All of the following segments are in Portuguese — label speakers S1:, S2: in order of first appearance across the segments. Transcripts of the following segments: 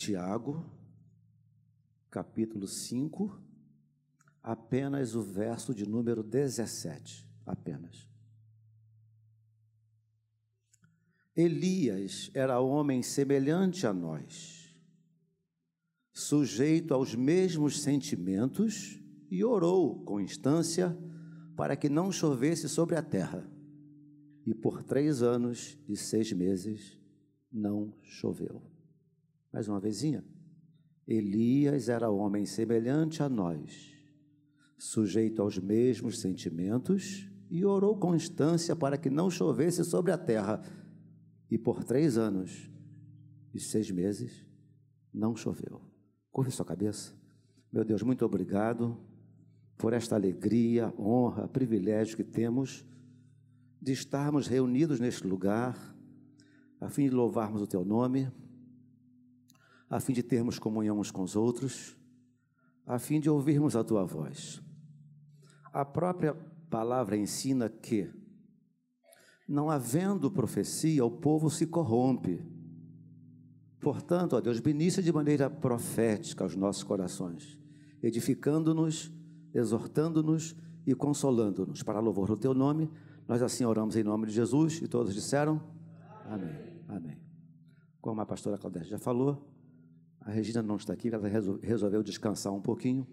S1: Tiago, capítulo 5, apenas o verso de número 17, apenas. Elias era homem semelhante a nós, sujeito aos mesmos sentimentos, e orou com instância para que não chovesse sobre a terra. E por três anos e seis meses não choveu. Mais uma vezinha. Elias era homem semelhante a nós, sujeito aos mesmos sentimentos, e orou com instância para que não chovesse sobre a terra. E por três anos e seis meses não choveu. Curve sua cabeça. Meu Deus, muito obrigado por esta alegria, honra, privilégio que temos de estarmos reunidos neste lugar, a fim de louvarmos o Teu nome a fim de termos comunhão uns com os outros, a fim de ouvirmos a tua voz. A própria palavra ensina que, não havendo profecia, o povo se corrompe. Portanto, ó Deus, ministra de maneira profética aos nossos corações, edificando-nos, exortando-nos e consolando-nos. Para louvor do teu nome, nós assim oramos em nome de Jesus e todos disseram: Amém. Amém. Como a pastora Claudete já falou, a Regina não está aqui, ela resolveu descansar um pouquinho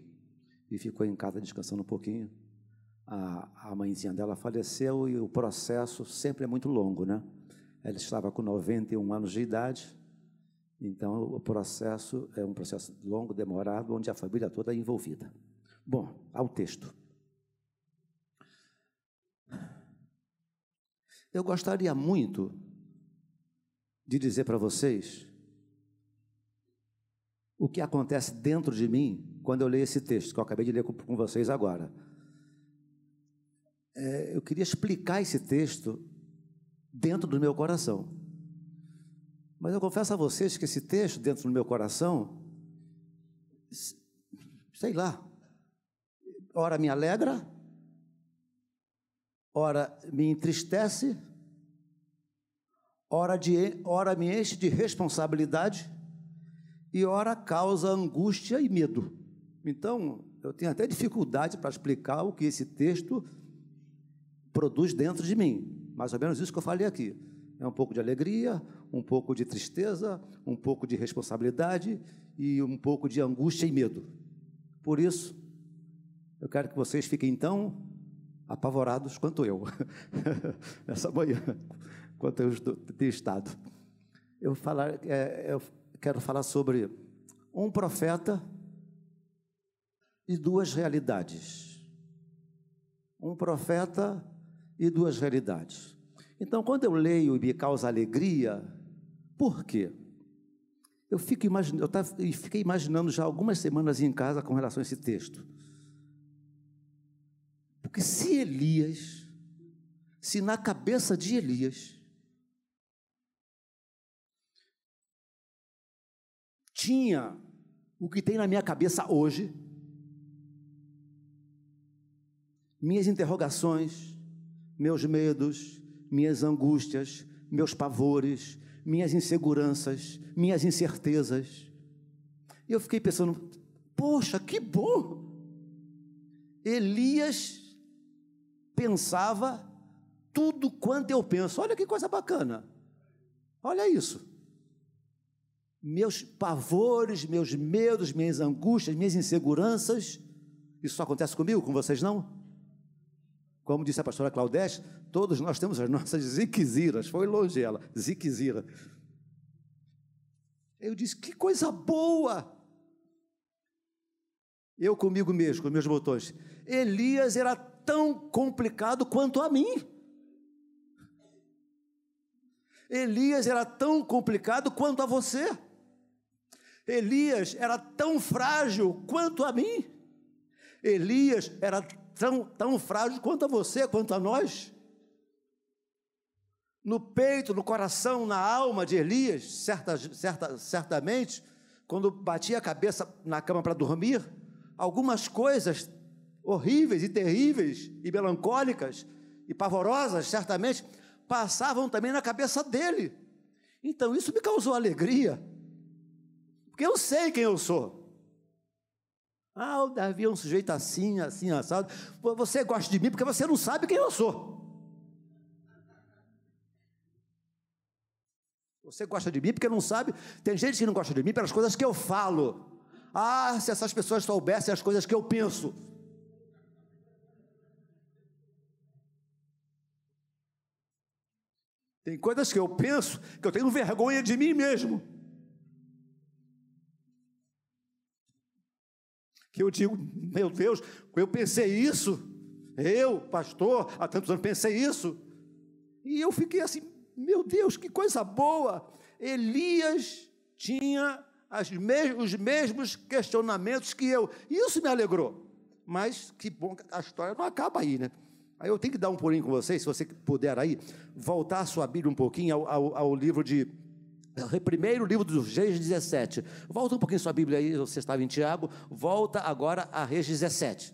S1: e ficou em casa descansando um pouquinho. A, a mãezinha dela faleceu e o processo sempre é muito longo, né? Ela estava com 91 anos de idade, então o processo é um processo longo, demorado, onde a família toda é envolvida. Bom, ao texto. Eu gostaria muito de dizer para vocês o que acontece dentro de mim quando eu leio esse texto, que eu acabei de ler com, vocês agora. É, eu queria explicar esse texto dentro do meu coração. Mas eu confesso a vocês que esse texto dentro do meu coração, sei lá, ora me alegra, ora me entristece, ora, de, ora me enche de responsabilidade e ora causa angústia e medo. Então, eu tenho até dificuldade para explicar o que esse texto produz dentro de mim. Mais ou menos isso que eu falei aqui. É um pouco de alegria, um pouco de tristeza, um pouco de responsabilidade e um pouco de angústia e medo. Por isso, eu quero que vocês fiquem tão apavorados quanto eu, nessa manhã, quanto eu tenho estado. Eu falar, é, eu quero falar sobre um profeta e duas realidades. Um profeta e duas realidades. Então, quando eu leio e me causa alegria, por quê? Eu, fico imaginando, eu tava, fiquei imaginando já algumas semanas em casa com relação a esse texto. Porque se Elias, se na cabeça de Elias, tinha o que tem na minha cabeça hoje, minhas interrogações, meus medos, minhas angústias, meus pavores, minhas inseguranças, minhas incertezas. E eu fiquei pensando, poxa, que bom! Elias pensava tudo quanto eu penso. Olha que coisa bacana. Olha isso meus pavores, meus medos, minhas angústias, minhas inseguranças. Isso só acontece comigo, com vocês não? Como disse a pastora Claudete, todos nós temos as nossas ziquiziras. Foi longe ela, ziquizira. Eu disse, que coisa boa! Eu comigo mesmo, com meus botões. Elias era tão complicado quanto a mim. Elias era tão complicado quanto a você. Elias era tão frágil quanto a mim. Elias era tão, tão frágil quanto a você, quanto a nós. No peito, no coração, na alma de Elias, certa, certa, certamente, quando batia a cabeça na cama para dormir, algumas coisas horríveis e terríveis e melancólicas e pavorosas, certamente, passavam também na cabeça dele. Então isso me causou alegria Porque eu sei quem eu sou. Ah, o Davi é um sujeito assim, assim, assado. Você gosta de mim porque você não sabe quem eu sou. Você gosta de mim porque não sabe. Tem gente que não gosta de mim pelas coisas que eu falo. Ah, se essas pessoas soubessem as coisas que eu penso. Tem coisas que eu penso que eu tenho vergonha de mim mesmo. Que eu digo, meu Deus, eu pensei isso. Eu, pastor, há tantos anos pensei isso. E eu fiquei assim, meu Deus, que coisa boa! Elias tinha mes os mesmos questionamentos que eu. Isso me alegrou. Mas que bom que a história não acaba aí, né? Aí eu tenho que dar um pulinho com vocês, se você puder aí, voltar a sua Bíblia um pouquinho ao, ao, ao livro de. Primeiro livro dos Reis 17. Volta um pouquinho sua Bíblia aí, você estava em Tiago, volta agora a Reis 17.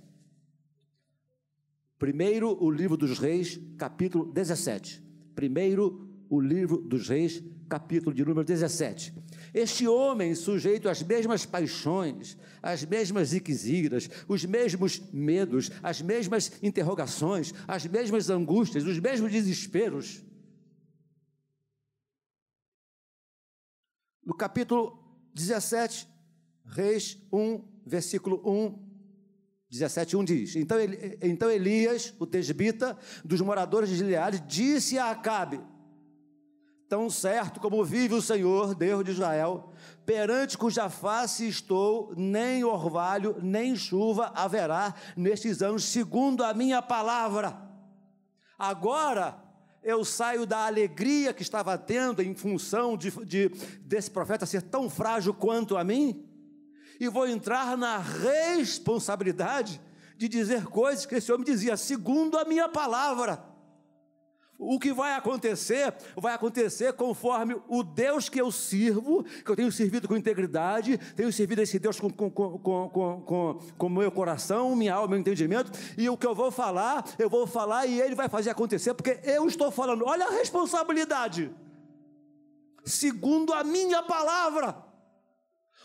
S1: Primeiro o livro dos Reis, capítulo 17. Primeiro o livro dos Reis, capítulo de número 17. Este homem, sujeito às mesmas paixões, às mesmas ziqueziras, os mesmos medos, as mesmas interrogações, as mesmas angústias, os mesmos desesperos. No capítulo 17, Reis 1, versículo 1, 17, 1 diz: então, então Elias, o tesbita, dos moradores de Gileade, disse a Acabe: Tão certo como vive o Senhor, Deus de Israel, perante cuja face estou, nem orvalho, nem chuva haverá nestes anos, segundo a minha palavra. Agora eu saio da alegria que estava tendo em função de, de, desse profeta ser tão frágil quanto a mim, e vou entrar na responsabilidade de dizer coisas que esse homem dizia, segundo a minha palavra o que vai acontecer, vai acontecer conforme o Deus que eu sirvo, que eu tenho servido com integridade, tenho servido esse Deus com, com, com, com, com, com meu coração, minha alma, meu entendimento, e o que eu vou falar, eu vou falar e ele vai fazer acontecer, porque eu estou falando, olha a responsabilidade, segundo a minha palavra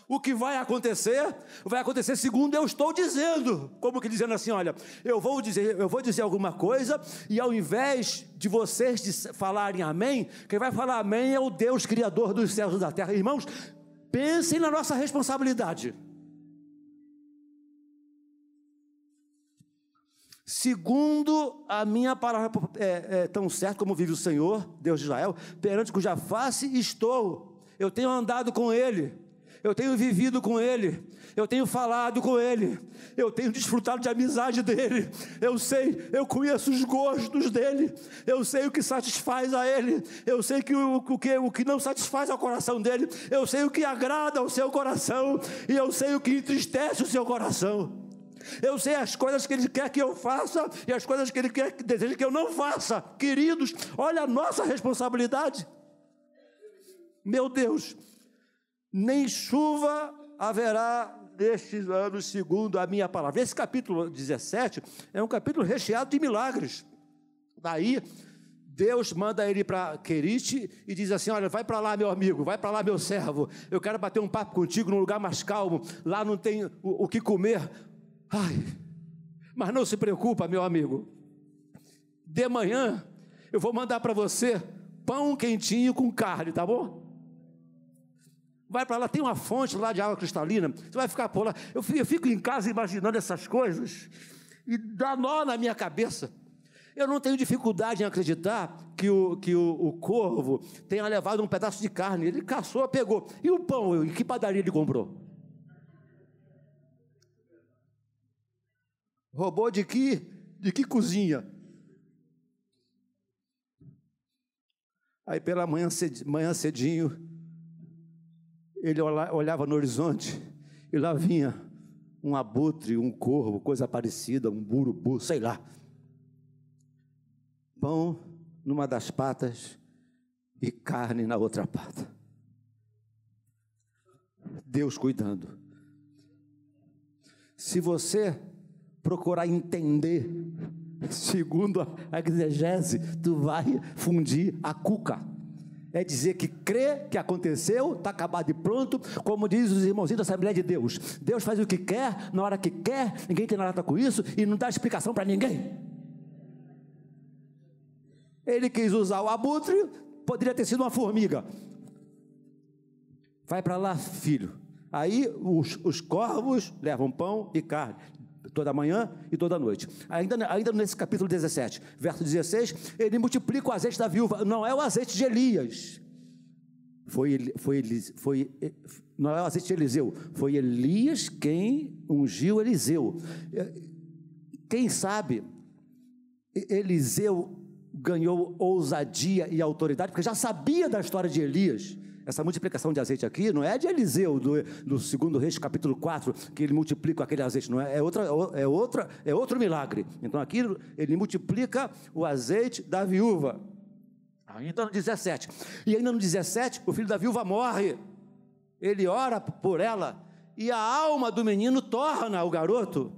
S1: o que vai acontecer, vai acontecer segundo eu estou dizendo. Como que dizendo assim, olha, eu vou dizer, eu vou dizer alguma coisa e ao invés de vocês falarem amém, quem vai falar amém é o Deus criador dos céus e da terra. Irmãos, pensem na nossa responsabilidade. Segundo a minha palavra é, é, tão certo como vive o Senhor, Deus de Israel, perante cuja face estou. Eu tenho andado com Ele eu tenho vivido com Ele, eu tenho falado com Ele, eu tenho desfrutado de amizade dEle, eu sei, eu conheço os gostos dEle, eu sei o que satisfaz a Ele, eu sei que o, o, que, o que não satisfaz ao coração dEle, eu sei o que agrada ao seu coração, e eu sei o que entristece o seu coração. Eu sei as coisas que Ele quer que eu faça e as coisas que Ele quer que deseja que eu não faça. Queridos, olha a nossa responsabilidade. Meu Deus, nem chuva haverá nestes anos, segundo a minha palavra. Esse capítulo 17 é um capítulo recheado de milagres. Daí, Deus manda ele para Querite e diz assim: Olha, vai para lá, meu amigo, vai para lá, meu servo. Eu quero bater um papo contigo num lugar mais calmo. Lá não tem o, o que comer. Ai, mas não se preocupa, meu amigo. De manhã eu vou mandar para você pão quentinho com carne, tá bom? Vai para lá, tem uma fonte lá de água cristalina, você vai ficar por lá. Eu fico, eu fico em casa imaginando essas coisas e dá nó na minha cabeça. Eu não tenho dificuldade em acreditar que o, que o, o corvo tenha levado um pedaço de carne. Ele caçou, pegou. E o pão, em que padaria ele comprou? Roubou de que? De que cozinha? Aí pela manhã, manhã cedinho, ele olhava no horizonte e lá vinha um abutre, um corvo, coisa parecida, um burubu, sei lá. Pão numa das patas e carne na outra pata. Deus cuidando. Se você procurar entender, segundo a exegese, tu vai fundir a cuca. É dizer que crê que aconteceu, está acabado e pronto, como diz os irmãozinhos da Assembleia de Deus. Deus faz o que quer, na hora que quer, ninguém tem nada com isso e não dá explicação para ninguém. Ele quis usar o abutre, poderia ter sido uma formiga. Vai para lá, filho. Aí os, os corvos levam pão e carne toda manhã e toda noite. Ainda, ainda nesse capítulo 17, verso 16, ele multiplica o azeite da viúva. Não é o azeite de Elias. Foi, foi, foi, não é o azeite de Eliseu. Foi Elias quem ungiu Eliseu. Quem sabe Eliseu ganhou ousadia e autoridade, porque já sabia da história de Elias. Essa multiplicação de azeite aqui não é de Eliseu, do, do segundo Reis, capítulo 4, que ele multiplica aquele azeite, não é? É, outra, é, outra, é outro milagre. Então aqui ele multiplica o azeite da viúva. Ainda no 17. E ainda no 17, o filho da viúva morre. Ele ora por ela e a alma do menino torna o garoto.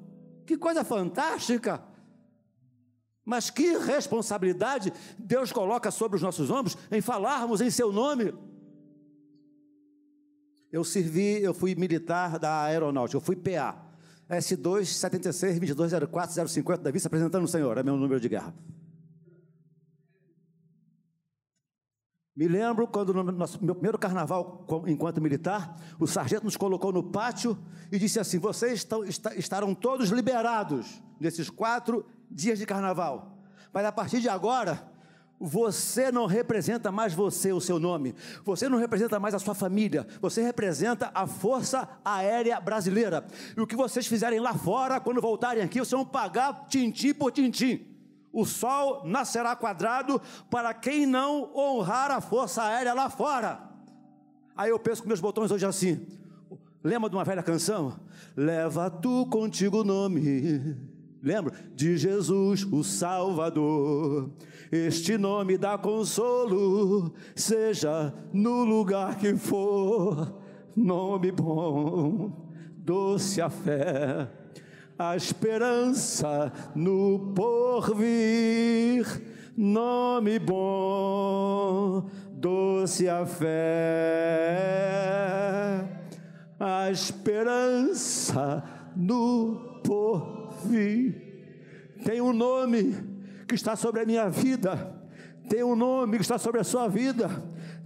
S1: Que coisa fantástica! Mas que responsabilidade Deus coloca sobre os nossos ombros em falarmos em seu nome. Eu servi, eu fui militar da aeronáutica, eu fui PA. S2 76 2204 050 da vice apresentando o senhor, é meu número de guerra. Me lembro quando no nosso, meu primeiro carnaval enquanto militar, o sargento nos colocou no pátio e disse assim: vocês estão, estarão todos liberados nesses quatro dias de carnaval. Mas a partir de agora, você não representa mais você, o seu nome. Você não representa mais a sua família. Você representa a Força Aérea Brasileira. E o que vocês fizerem lá fora, quando voltarem aqui, vocês vão pagar tintim por tintim. O sol nascerá quadrado para quem não honrar a Força Aérea lá fora. Aí eu penso com meus botões hoje assim. Lembra de uma velha canção? Leva tu contigo o nome Lembra? De Jesus, o Salvador. Este nome dá consolo, seja no lugar que for. Nome bom, doce a fé, a esperança no porvir. Nome bom, doce a fé, a esperança no porvir tem um nome que está sobre a minha vida, tem um nome que está sobre a sua vida,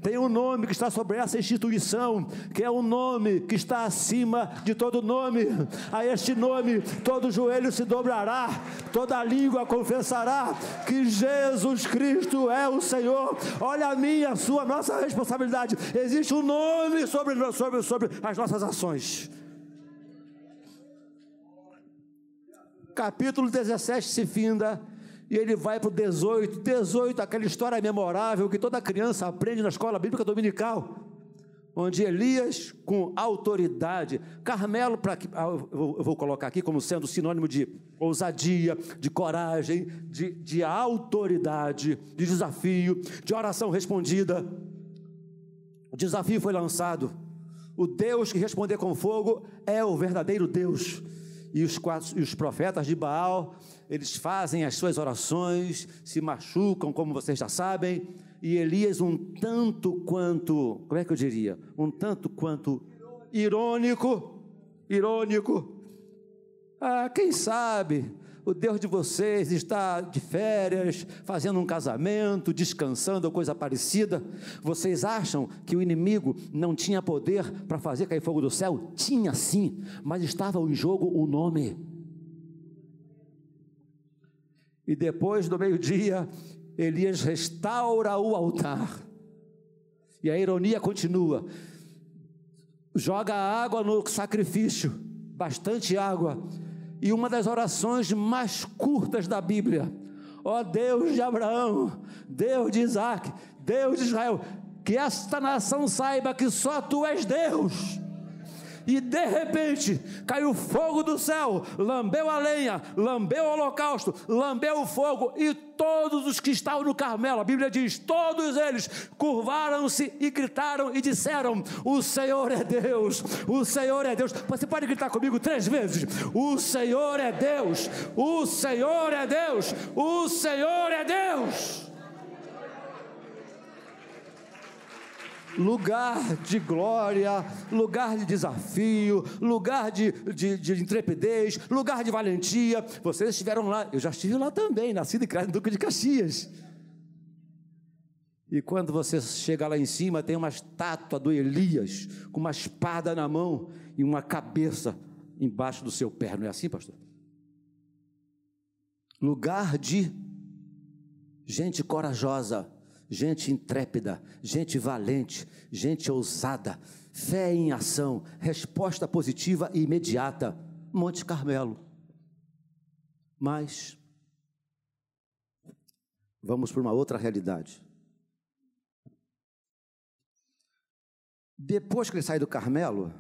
S1: tem um nome que está sobre essa instituição, que é um nome que está acima de todo nome. A este nome todo joelho se dobrará, toda língua confessará que Jesus Cristo é o Senhor. Olha a minha, a sua, a nossa responsabilidade. Existe um nome sobre, sobre, sobre as nossas ações. Capítulo 17 se finda e ele vai para o 18. 18, aquela história memorável que toda criança aprende na escola bíblica dominical, onde Elias, com autoridade, Carmelo, para ah, eu vou colocar aqui como sendo sinônimo de ousadia, de coragem, de, de autoridade, de desafio, de oração respondida. O desafio foi lançado. O Deus que responder com fogo é o verdadeiro Deus e os, quatro, e os profetas de Baal, eles fazem as suas orações, se machucam, como vocês já sabem, e Elias, um tanto quanto, como é que eu diria? Um tanto quanto irônico, irônico. Ah, quem sabe o Deus de vocês está de férias, fazendo um casamento, descansando coisa parecida. Vocês acham que o inimigo não tinha poder para fazer cair fogo do céu? Tinha sim, mas estava em jogo o nome. E depois do meio-dia, Elias restaura o altar. E a ironia continua. Joga água no sacrifício, bastante água e uma das orações mais curtas da Bíblia. Ó oh Deus de Abraão, Deus de Isaac, Deus de Israel, que esta nação saiba que só tu és Deus e de repente caiu fogo do céu, lambeu a lenha, lambeu o holocausto, lambeu o fogo, e todos os que estavam no Carmelo, a Bíblia diz: todos eles curvaram-se e gritaram e disseram: O Senhor é Deus, o Senhor é Deus. Você pode gritar comigo três vezes: O Senhor é Deus, o Senhor é Deus, o Senhor é Deus. Lugar de glória, lugar de desafio, lugar de, de, de, intrepidez, lugar de valentia. Vocês estiveram lá, eu já estive lá também, nascido e criado em Duque de Caxias. E quando você chega lá em cima, tem uma estátua do Elias, com uma espada na mão e uma cabeça embaixo do seu pé. Não é assim, pastor? Lugar de gente corajosa, gente intrépida, gente valente, gente ousada, fé em ação, resposta positiva e imediata. Monte Carmelo. Mas vamos para uma outra realidade. Depois que ele sai do Carmelo,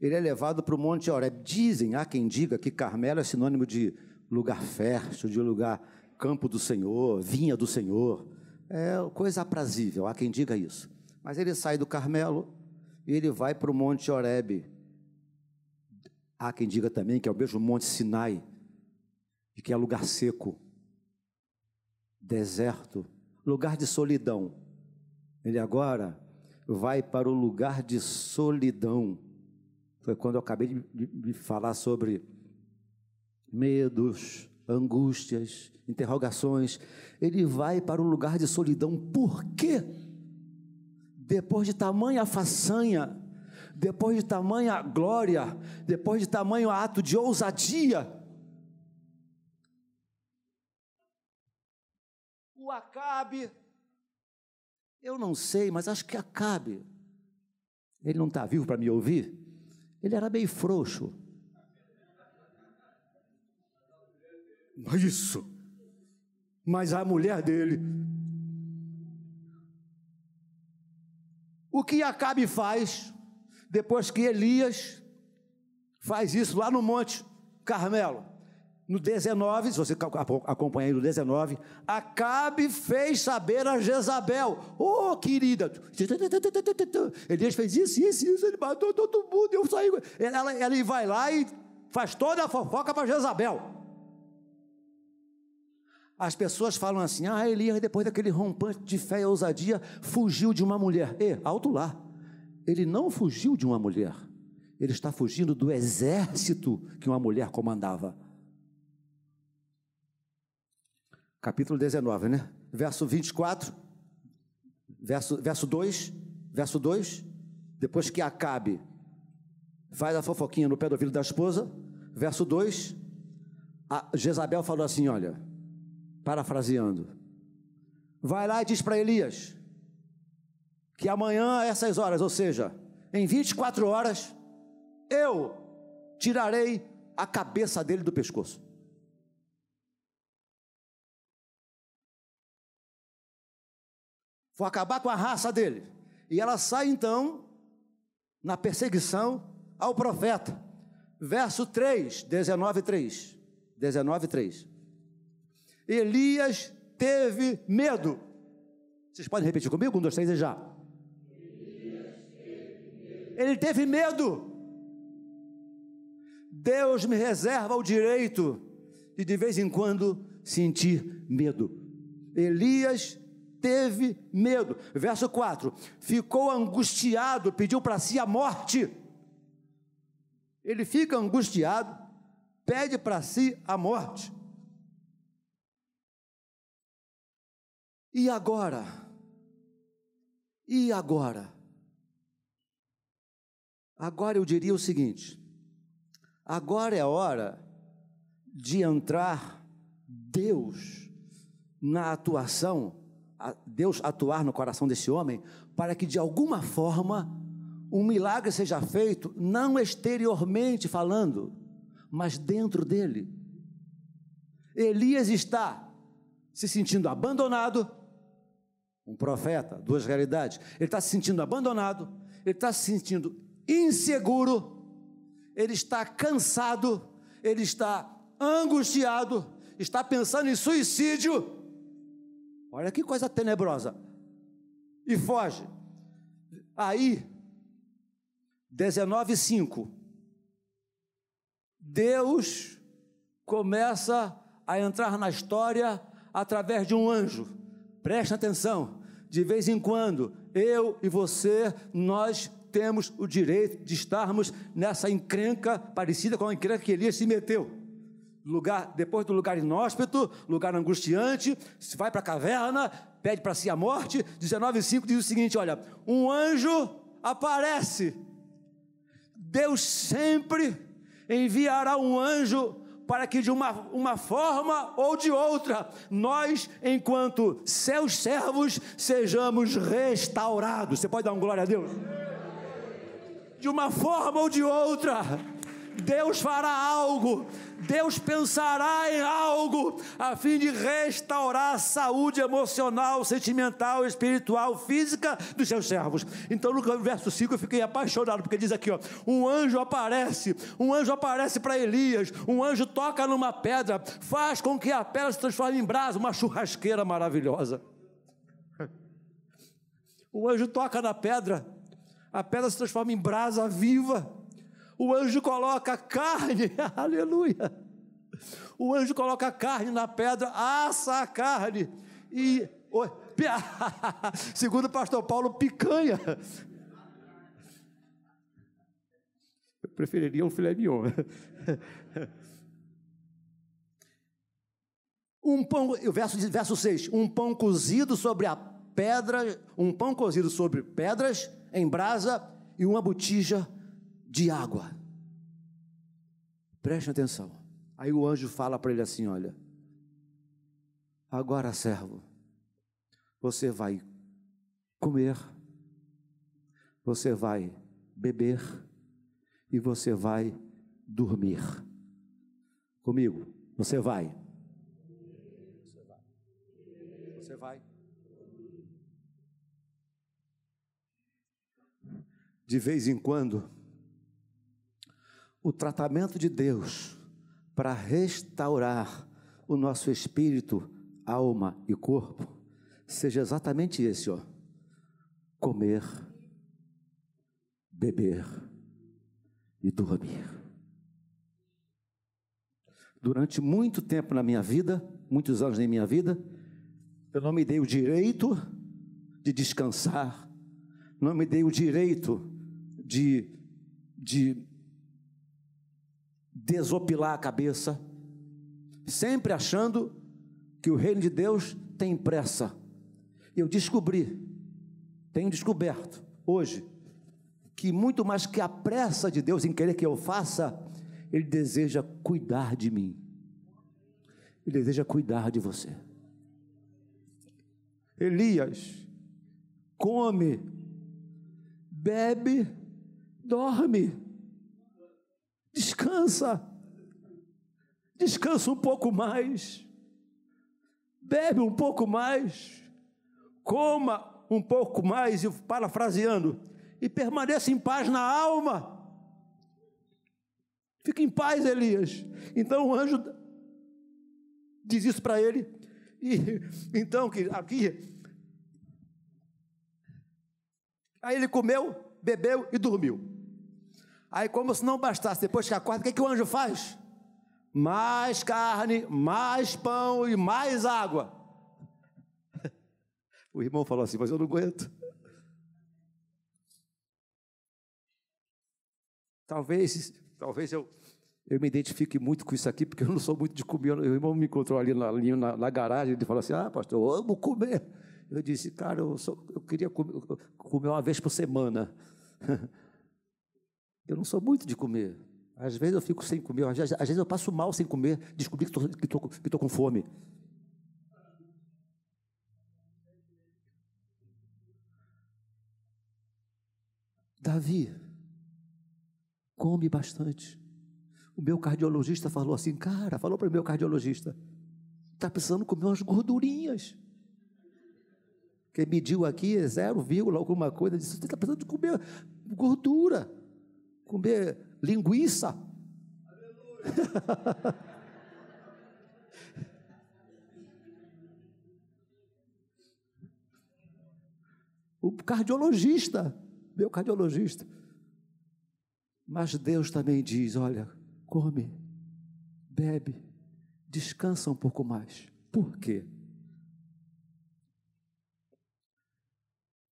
S1: ele é levado para o Monte Horeb. Dizem, há quem diga que Carmelo é sinônimo de lugar fértil, de lugar campo do Senhor, vinha do Senhor. É coisa aprazível, há quem diga isso. Mas ele sai do Carmelo e ele vai para o Monte Horeb. Há quem diga também que é o mesmo Monte Sinai, e que é lugar seco, deserto, lugar de solidão. Ele agora vai para o lugar de solidão. Foi quando eu acabei de, de, de falar sobre medos, angústias, interrogações. Ele vai para o lugar de solidão. Por quê? Depois de tamanha façanha, depois de tamanha glória, depois de tamanho ato de ousadia, o Acabe eu não sei, mas acho que Acabe, ele não está vivo para me ouvir, ele era meio frouxo. Isso. Mas a mulher dele. O que Acabe faz depois que Elias faz isso lá no Monte Carmelo? No 19, se você acompanha aí no 19, Acabe fez saber a Jezabel, oh querida, Elias fez isso, isso, isso, ele matou todo mundo, eu saí. Ela, ela vai lá e faz toda a fofoca para Jezabel. As pessoas falam assim: ah, Elias, depois daquele rompante de fé e ousadia, fugiu de uma mulher. E, alto lá, ele não fugiu de uma mulher, ele está fugindo do exército que uma mulher comandava. capítulo 19, né? Verso 24, verso, verso 2, verso 2, depois que Acabe faz a fofoquinha no pé do ouvido da esposa, verso 2, a Jezabel falou assim: olha, parafraseando, vai lá e diz para Elias que amanhã, a essas horas, ou seja, em 24 horas, eu tirarei a cabeça dele do pescoço. Vou acabar com a raça dele. E ela sai então na perseguição ao profeta. Verso 3, 19, 3. 19, 3. Elias teve medo. Vocês podem repetir comigo? Um, dois, três e já. Ele teve medo. Deus me reserva o direito de de vez em quando sentir medo. Elias teve medo. Verso 4: ficou angustiado, pediu para si a morte. Ele fica angustiado, pede para si a morte. E agora? E agora? Agora eu diria o seguinte: agora é hora de entrar Deus na atuação Deus atuar no coração desse homem, para que de alguma forma um milagre seja feito, não exteriormente falando, mas dentro dele. Elias está se sentindo abandonado, um profeta, duas realidades. Ele está se sentindo abandonado, ele está se sentindo inseguro, ele está cansado, ele está angustiado, está pensando em suicídio Olha que coisa tenebrosa. E foge. Aí, 19:5. Deus começa a entrar na história através de um anjo. Preste atenção. De vez em quando, eu e você, nós temos o direito de estarmos nessa encrenca parecida com a encrenca que Elias se meteu. Lugar, depois do lugar inóspito, lugar angustiante, se vai para a caverna, pede para si a morte. 19,5 diz o seguinte: olha, um anjo aparece. Deus sempre enviará um anjo para que de uma, uma forma ou de outra, nós, enquanto seus servos, sejamos restaurados. Você pode dar um glória a Deus? De uma forma ou de outra, Deus fará algo, Deus pensará em algo a fim de restaurar a saúde emocional, sentimental, espiritual, física dos seus servos. Então, no verso 5 eu fiquei apaixonado, porque diz aqui: ó, um anjo aparece, um anjo aparece para Elias, um anjo toca numa pedra, faz com que a pedra se transforme em brasa, uma churrasqueira maravilhosa. O anjo toca na pedra, a pedra se transforma em brasa viva o anjo coloca carne, aleluia. O anjo coloca carne na pedra, assa a carne e segundo o pastor Paulo, picanha. Eu preferiria um filé mignon. Um pão, o verso, verso 6, um pão cozido sobre a pedra, um pão cozido sobre pedras em brasa e uma botija de água. Preste atenção. Aí o anjo fala para ele assim: Olha, agora, servo, você vai comer, você vai beber e você vai dormir. Comigo, você vai. Você vai. De vez em quando, o tratamento de Deus para restaurar o nosso espírito, alma e corpo seja exatamente esse, ó. Comer, beber e dormir. Durante muito tempo na minha vida, muitos anos na minha vida, eu não me dei o direito de descansar, não me dei o direito de, de desopilar a cabeça, sempre achando que o reino de Deus tem pressa. Eu descobri, tenho descoberto hoje, que muito mais que a pressa de Deus em querer que eu faça, Ele deseja cuidar de mim. Ele deseja cuidar de você. Elias come, bebe, dorme. Descansa. Descansa um pouco mais. Bebe um pouco mais. Coma um pouco mais, e parafraseando, e permaneça em paz na alma. Fica em paz, Elias. Então o anjo diz isso para ele. E então que aqui Aí ele comeu, bebeu e dormiu. Aí, como se não bastasse, depois que acorda, o que, que o anjo faz? Mais carne, mais pão e mais água. O irmão falou assim, mas eu não aguento. Talvez, talvez eu, eu me identifique muito com isso aqui, porque eu não sou muito de comer. O irmão me encontrou ali na, na, na garagem, ele falou assim: Ah, pastor, eu amo comer. Eu disse, cara, eu, sou, eu queria comer, comer uma vez por semana. Eu não sou muito de comer. Às vezes eu fico sem comer, às vezes, eu passo mal sem comer, descobri que estou que que com fome. Davi, come bastante. O meu cardiologista falou assim, cara, falou para o meu cardiologista, está precisando comer umas gordurinhas. Que mediu aqui é 0, alguma coisa, disse, você está precisando de comer gordura comer linguiça. o cardiologista, meu cardiologista. Mas Deus também diz: olha, come, bebe, descansa um pouco mais. Por quê?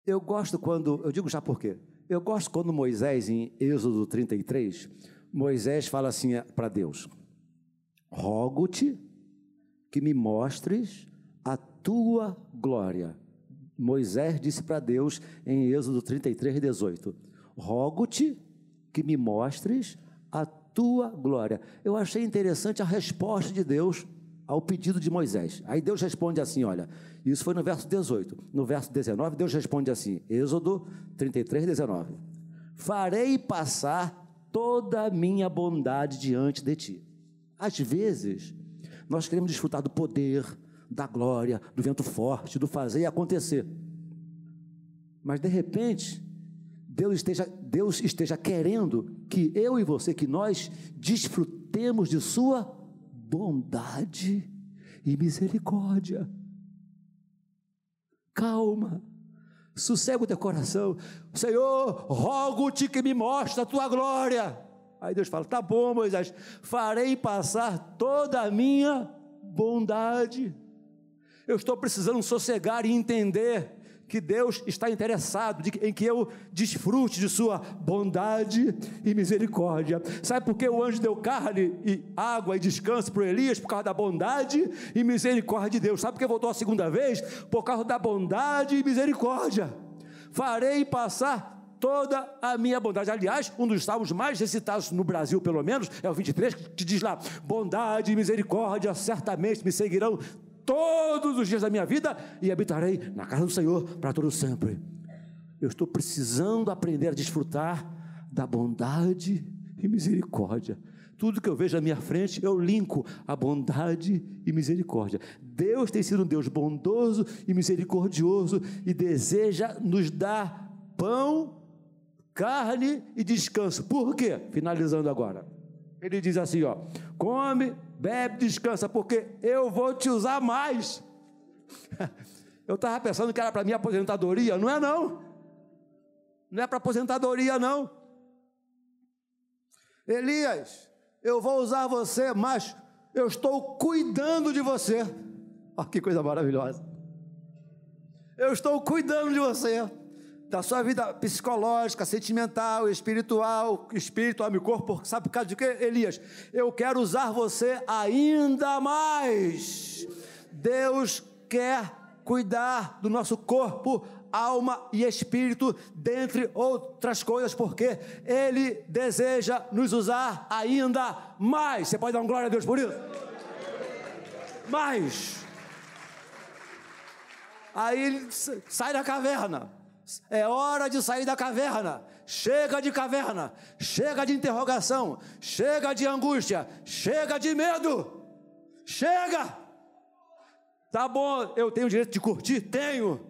S1: Eu gosto quando, eu digo já por quê? Eu gosto quando Moisés, em Êxodo 33, Moisés fala assim para Deus: Rogo-te que me mostres a tua glória. Moisés disse para Deus em Êxodo 33, 18: Rogo-te que me mostres a tua glória. Eu achei interessante a resposta de Deus ao pedido de Moisés. Aí Deus responde assim: olha, isso foi no verso 18. No verso 19, Deus responde assim: Êxodo 33, 19: Farei passar toda a minha bondade diante de ti. Às vezes, nós queremos desfrutar do poder, da glória, do vento forte, do fazer e acontecer. Mas de repente, Deus esteja, Deus esteja querendo que eu e você, que nós desfrutemos de Sua bondade e misericórdia. Calma, sossega o teu coração. Senhor, rogo-te que me mostre a tua glória. Aí Deus fala: tá bom, Moisés, farei passar toda a minha bondade. Eu estou precisando sossegar e entender que Deus está interessado em que eu desfrute de Sua bondade e misericórdia. Sabe por que o anjo deu carne e água e descanso para Elias? Por causa da bondade e misericórdia de Deus. Sabe por que voltou a segunda vez? Por causa da bondade e misericórdia. Farei passar toda a minha bondade. Aliás, um dos salmos mais recitados no Brasil, pelo menos, é o 23, que diz lá: bondade e misericórdia certamente me seguirão todos os dias da minha vida e habitarei na casa do Senhor para todo sempre. Eu estou precisando aprender a desfrutar da bondade e misericórdia. Tudo que eu vejo à minha frente, eu linko a bondade e misericórdia. Deus tem sido um Deus bondoso e misericordioso e deseja nos dar pão, carne e descanso. Por quê? Finalizando agora. Ele diz assim, ó: Come, bebe, descansa, porque eu vou te usar mais. Eu estava pensando que era para minha aposentadoria, não é não. Não é para aposentadoria não. Elias, eu vou usar você, mas eu estou cuidando de você. Olha que coisa maravilhosa. Eu estou cuidando de você da sua vida psicológica, sentimental, espiritual, espírito, alma e corpo, sabe por causa de quê, Elias? Eu quero usar você ainda mais. Deus quer cuidar do nosso corpo, alma e espírito, dentre outras coisas, porque Ele deseja nos usar ainda mais. Você pode dar uma glória a Deus por isso? Mais. Aí ele sai da caverna é hora de sair da caverna. Chega de caverna, chega de interrogação, chega de angústia, chega de medo. Chega! Tá bom, eu tenho o direito de curtir? Tenho.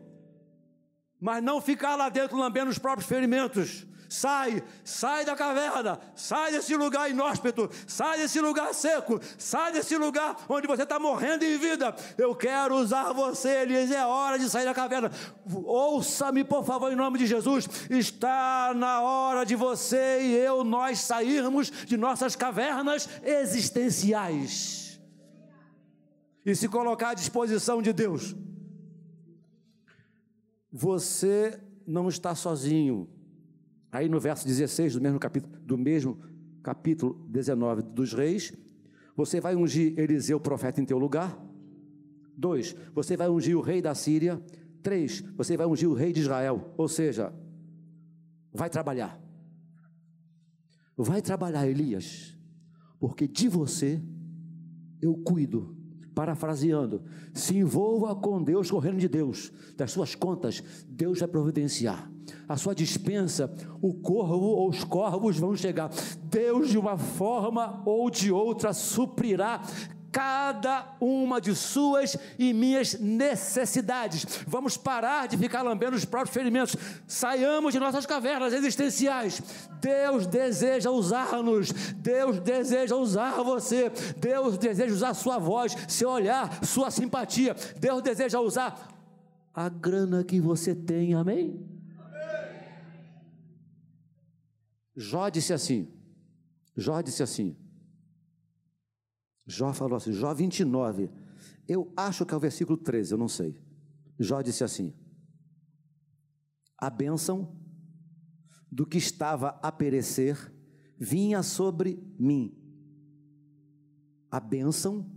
S1: Mas não ficar lá dentro lambendo os próprios ferimentos. Sai, sai da caverna, sai desse lugar inóspito, sai desse lugar seco, sai desse lugar onde você está morrendo em vida. Eu quero usar você, Elias. É hora de sair da caverna. Ouça-me, por favor, em nome de Jesus. Está na hora de você e eu, nós sairmos de nossas cavernas existenciais e se colocar à disposição de Deus. Você não está sozinho. Aí no verso 16 do mesmo capítulo, do mesmo capítulo 19 dos reis, você vai ungir Eliseu, profeta, em teu lugar. Dois, você vai ungir o rei da Síria. Três, você vai ungir o rei de Israel. Ou seja, vai trabalhar. Vai trabalhar, Elias, porque de você eu cuido parafraseando, se envolva com Deus, correndo de Deus, das suas contas, Deus vai providenciar. A sua dispensa, o corvo ou os corvos vão chegar. Deus, de uma forma ou de outra, suprirá cada uma de suas e minhas necessidades. Vamos parar de ficar lambendo os próprios ferimentos. Saiamos de nossas cavernas existenciais. Deus deseja usar-nos. Deus deseja usar você. Deus deseja usar sua voz, seu olhar, sua simpatia. Deus deseja usar a grana que você tem. Amém? Amém. Jó disse assim. Jó disse assim. Jó falou assim, Jó 29, eu acho que é o versículo 13, eu não sei. Jó disse assim: a bênção do que estava a perecer vinha sobre mim. A bênção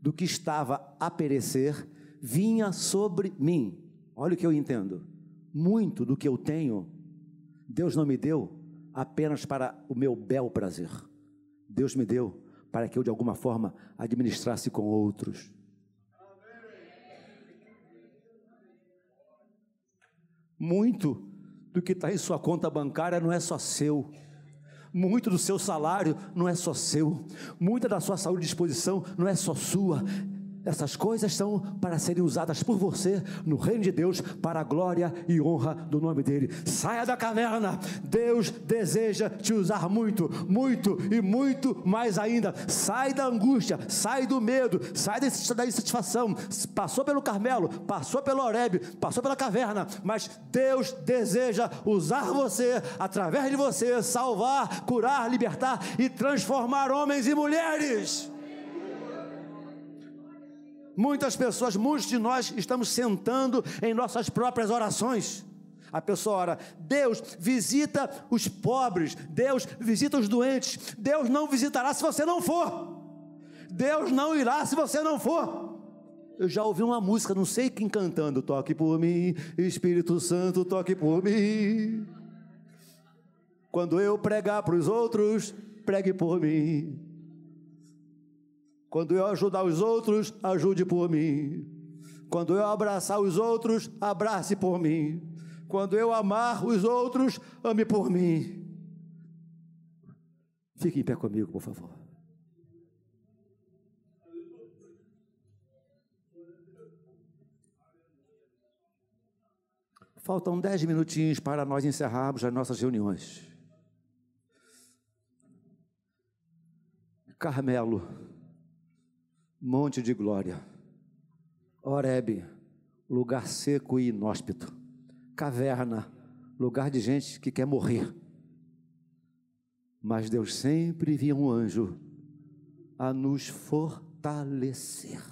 S1: do que estava a perecer vinha sobre mim. Olha o que eu entendo. Muito do que eu tenho, Deus não me deu apenas para o meu bel prazer. Deus me deu para que eu, de alguma forma, administrasse com outros. Muito do que está em sua conta bancária não é só seu. Muito do seu salário não é só seu. Muita da sua saúde e disposição não é só sua essas coisas são para serem usadas por você no reino de Deus para a glória e honra do nome dele. Saia da caverna. Deus deseja te usar muito, muito e muito mais ainda. Sai da angústia, sai do medo, sai da insatisfação. Passou pelo Carmelo, passou pelo Horebe, passou pela caverna, mas Deus deseja usar você através de você salvar, curar, libertar e transformar homens e mulheres. Muitas pessoas, muitos de nós estamos sentando em nossas próprias orações. A pessoa ora, Deus visita os pobres, Deus visita os doentes, Deus não visitará se você não for, Deus não irá se você não for. Eu já ouvi uma música, não sei quem cantando, toque por mim, Espírito Santo, toque por mim. Quando eu pregar para os outros, pregue por mim. Quando eu ajudar os outros, ajude por mim. Quando eu abraçar os outros, abrace por mim. Quando eu amar os outros, ame por mim. Fique em pé comigo, por favor. Faltam dez minutinhos para nós encerrarmos as nossas reuniões. Carmelo monte de glória. Oreb, lugar seco e inóspito. Caverna, lugar de gente que quer morrer. Mas Deus sempre envia um anjo a nos fortalecer.